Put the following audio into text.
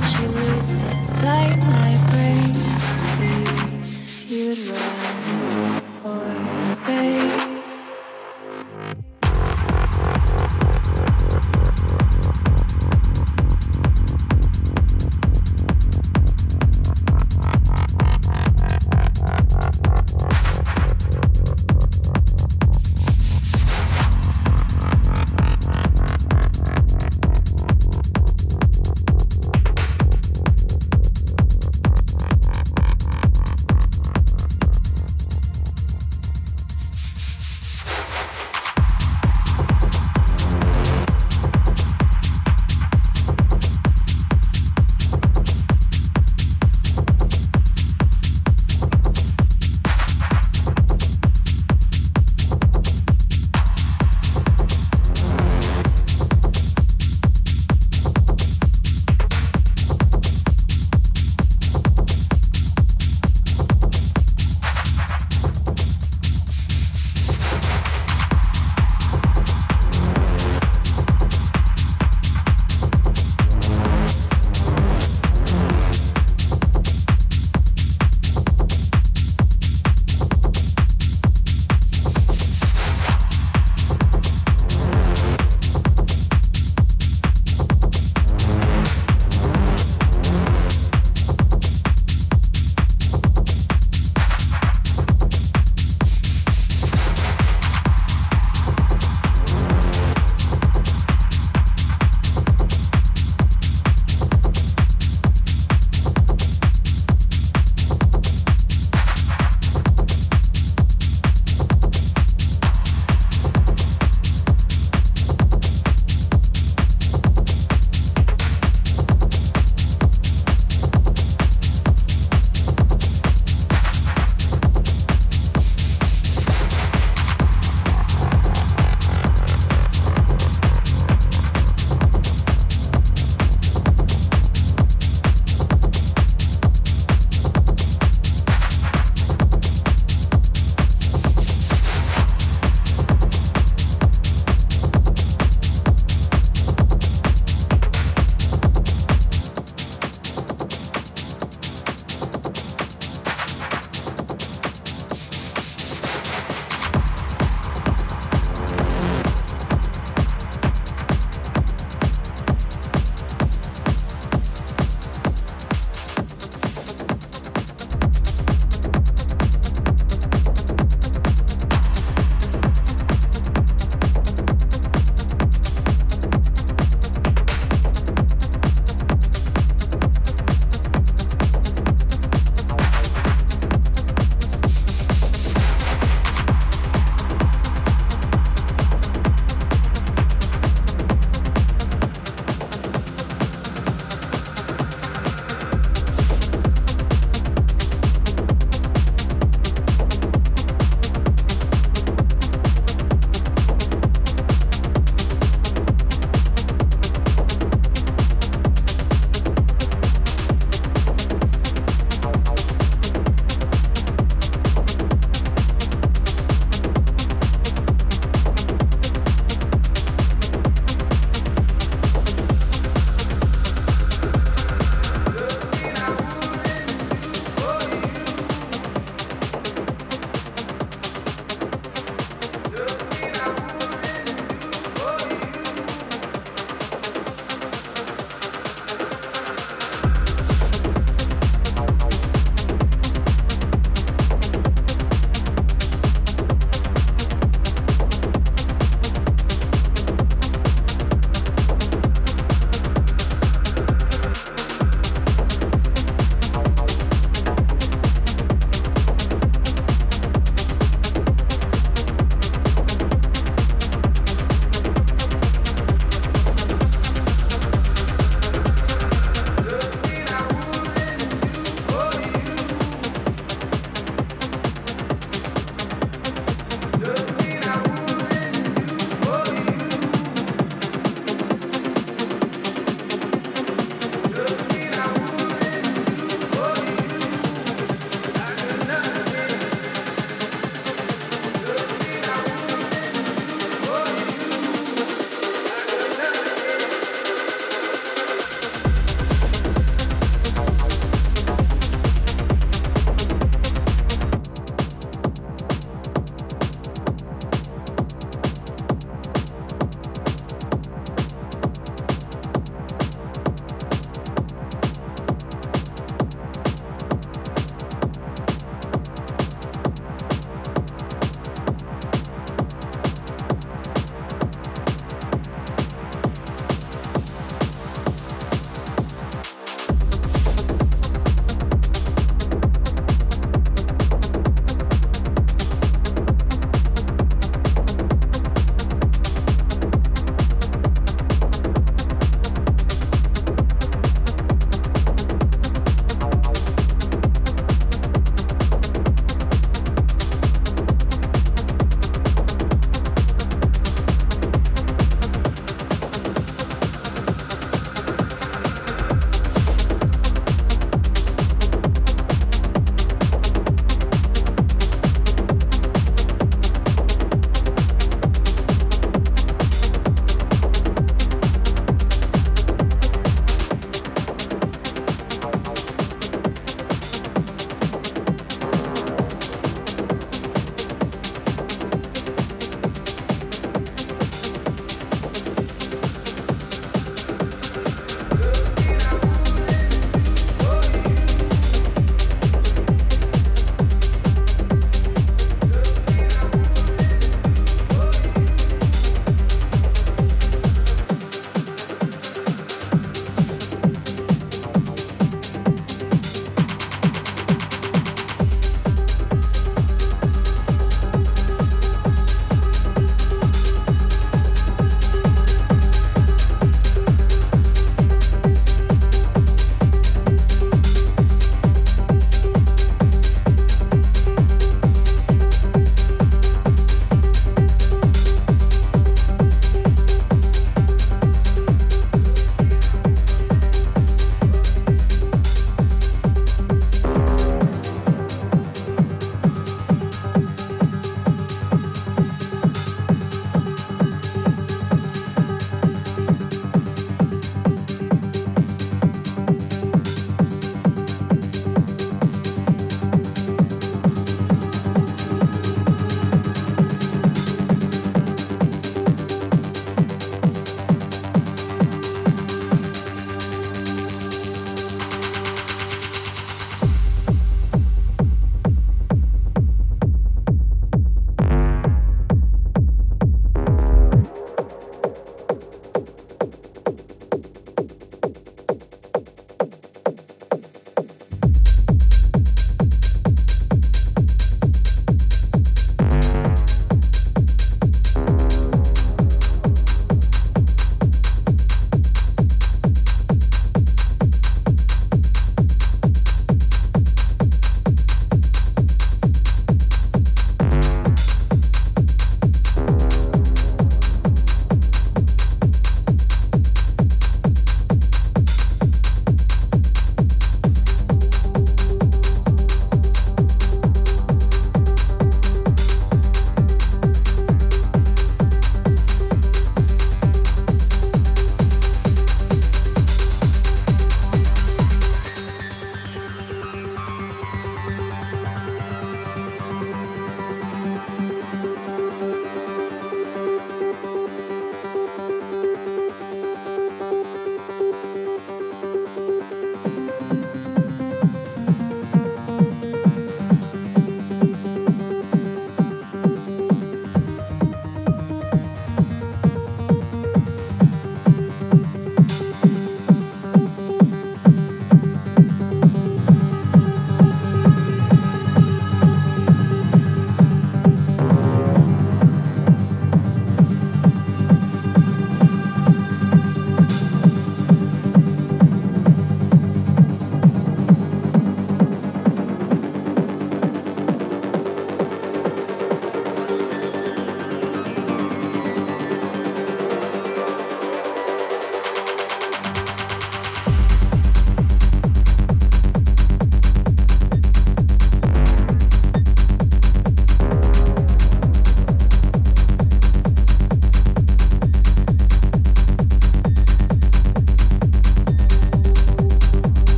let you loose inside my brain. See you'd run